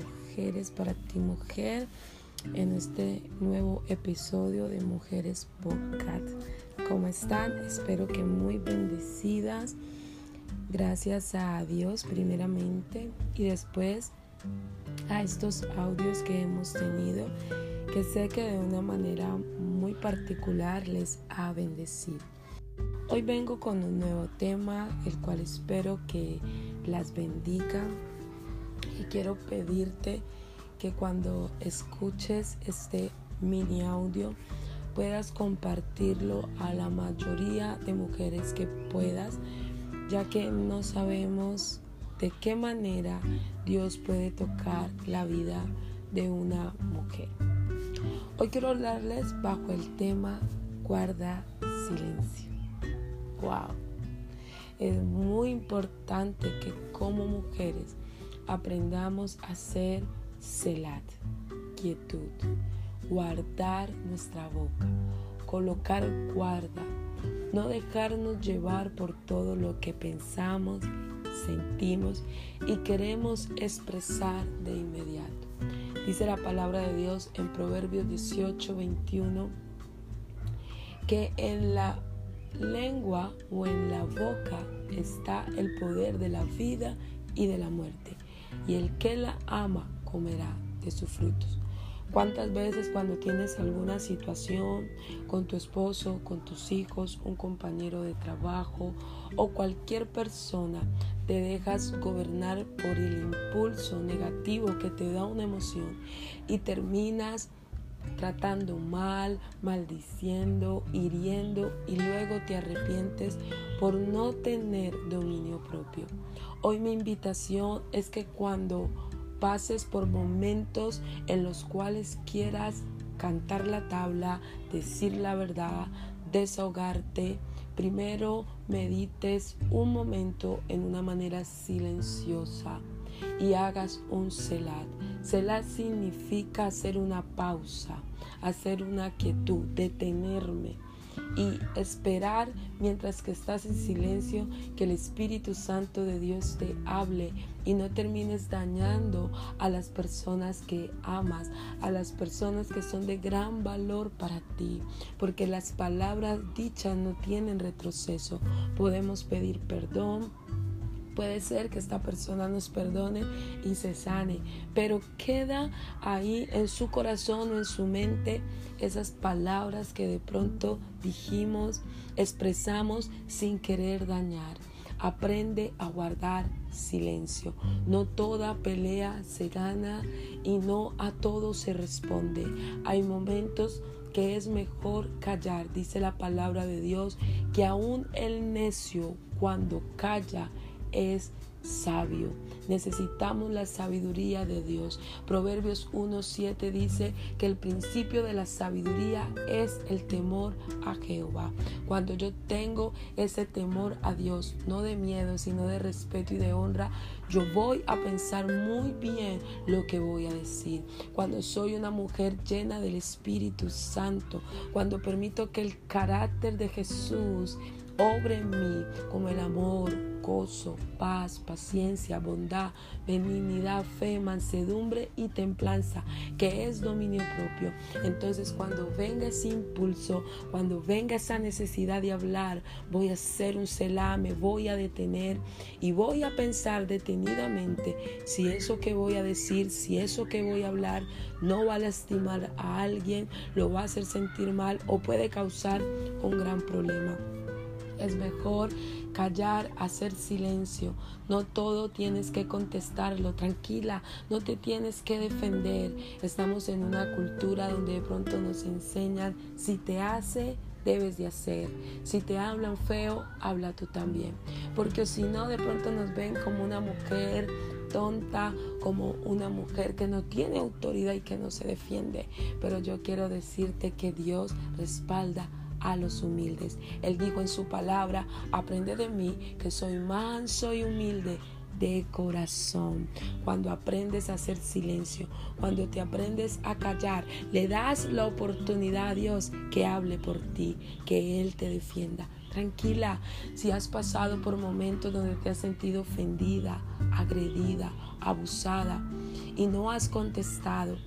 bendiciones para ti mujer en este nuevo episodio de Mujeres Podcast. ¿Cómo están? Espero que muy bendecidas. Gracias a Dios primeramente y después a estos audios que hemos tenido que sé que de una manera muy particular les ha bendecido. Hoy vengo con un nuevo tema, el cual espero que las bendiga quiero pedirte que cuando escuches este mini audio puedas compartirlo a la mayoría de mujeres que puedas, ya que no sabemos de qué manera Dios puede tocar la vida de una mujer. Hoy quiero hablarles bajo el tema guarda silencio. Wow. Es muy importante que como mujeres aprendamos a ser celat, quietud, guardar nuestra boca, colocar guarda, no dejarnos llevar por todo lo que pensamos, sentimos y queremos expresar de inmediato. Dice la palabra de Dios en Proverbios 18, 21, que en la lengua o en la boca está el poder de la vida y de la muerte y el que la ama comerá de sus frutos. ¿Cuántas veces cuando tienes alguna situación con tu esposo, con tus hijos, un compañero de trabajo o cualquier persona, te dejas gobernar por el impulso negativo que te da una emoción y terminas tratando mal, maldiciendo, hiriendo y luego te arrepientes por no tener dominio Hoy mi invitación es que cuando pases por momentos en los cuales quieras cantar la tabla, decir la verdad, desahogarte, primero medites un momento en una manera silenciosa y hagas un celat. Celat significa hacer una pausa, hacer una quietud, detenerme y esperar mientras que estás en silencio que el Espíritu Santo de Dios te hable y no termines dañando a las personas que amas, a las personas que son de gran valor para ti, porque las palabras dichas no tienen retroceso. Podemos pedir perdón, Puede ser que esta persona nos perdone y se sane, pero queda ahí en su corazón o en su mente esas palabras que de pronto dijimos, expresamos sin querer dañar. Aprende a guardar silencio. No toda pelea se gana y no a todo se responde. Hay momentos que es mejor callar, dice la palabra de Dios, que aún el necio cuando calla es sabio. Necesitamos la sabiduría de Dios. Proverbios 1.7 dice que el principio de la sabiduría es el temor a Jehová. Cuando yo tengo ese temor a Dios, no de miedo, sino de respeto y de honra, yo voy a pensar muy bien lo que voy a decir. Cuando soy una mujer llena del Espíritu Santo, cuando permito que el carácter de Jesús obre en mí como el amor, paz, paciencia, bondad, benignidad, fe, mansedumbre y templanza, que es dominio propio. Entonces cuando venga ese impulso, cuando venga esa necesidad de hablar, voy a hacer un celame, voy a detener y voy a pensar detenidamente si eso que voy a decir, si eso que voy a hablar no va a lastimar a alguien, lo va a hacer sentir mal o puede causar un gran problema. Es mejor callar, hacer silencio. No todo tienes que contestarlo. Tranquila, no te tienes que defender. Estamos en una cultura donde de pronto nos enseñan si te hace debes de hacer. Si te hablan feo, habla tú también. Porque si no, de pronto nos ven como una mujer tonta, como una mujer que no tiene autoridad y que no se defiende. Pero yo quiero decirte que Dios respalda a los humildes. Él dijo en su palabra, aprende de mí que soy manso y humilde de corazón. Cuando aprendes a hacer silencio, cuando te aprendes a callar, le das la oportunidad a Dios que hable por ti, que Él te defienda. Tranquila, si has pasado por momentos donde te has sentido ofendida, agredida, abusada y no has contestado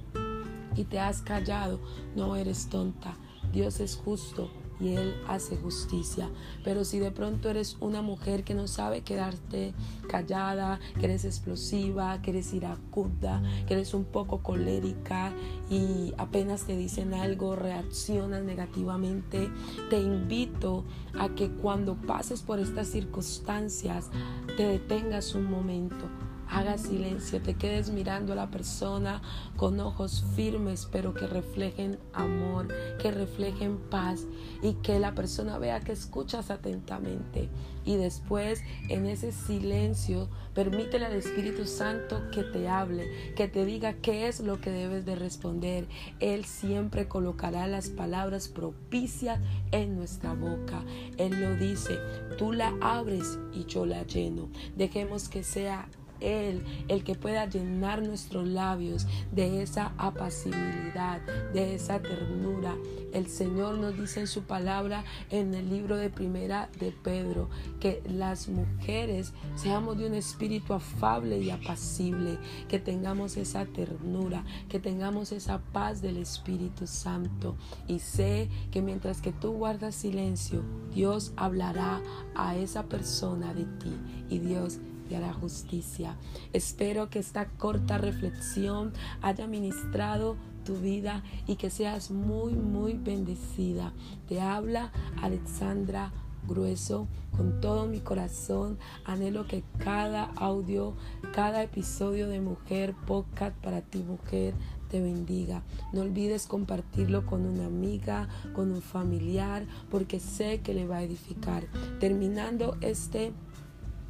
y te has callado, no eres tonta. Dios es justo y Él hace justicia. Pero si de pronto eres una mujer que no sabe quedarte callada, que eres explosiva, que eres iracuda, que eres un poco colérica y apenas te dicen algo reaccionas negativamente, te invito a que cuando pases por estas circunstancias te detengas un momento hagas silencio, te quedes mirando a la persona con ojos firmes, pero que reflejen amor, que reflejen paz y que la persona vea que escuchas atentamente. Y después, en ese silencio, permítele al Espíritu Santo que te hable, que te diga qué es lo que debes de responder. Él siempre colocará las palabras propicias en nuestra boca. Él lo dice, tú la abres y yo la lleno. Dejemos que sea él el que pueda llenar nuestros labios de esa apacibilidad, de esa ternura. El Señor nos dice en su palabra en el libro de primera de Pedro que las mujeres seamos de un espíritu afable y apacible, que tengamos esa ternura, que tengamos esa paz del Espíritu Santo. Y sé que mientras que tú guardas silencio, Dios hablará a esa persona de ti y Dios hará justicia. Espero que esta corta reflexión haya ministrado tu vida y que seas muy, muy bendecida. Te habla Alexandra Grueso con todo mi corazón. Anhelo que cada audio, cada episodio de Mujer Podcast para ti, mujer, te bendiga. No olvides compartirlo con una amiga, con un familiar, porque sé que le va a edificar. Terminando este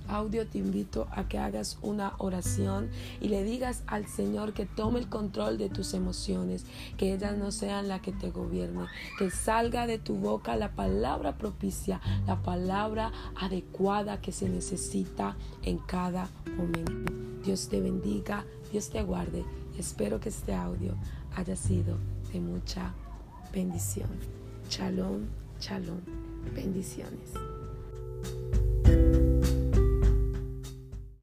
audio te invito a que hagas una oración y le digas al Señor que tome el control de tus emociones, que ellas no sean la que te gobierne, que salga de tu boca la palabra propicia, la palabra adecuada que se necesita en cada momento. Dios te bendiga, Dios te guarde. Espero que este audio haya sido de mucha bendición. Shalom, shalom, bendiciones.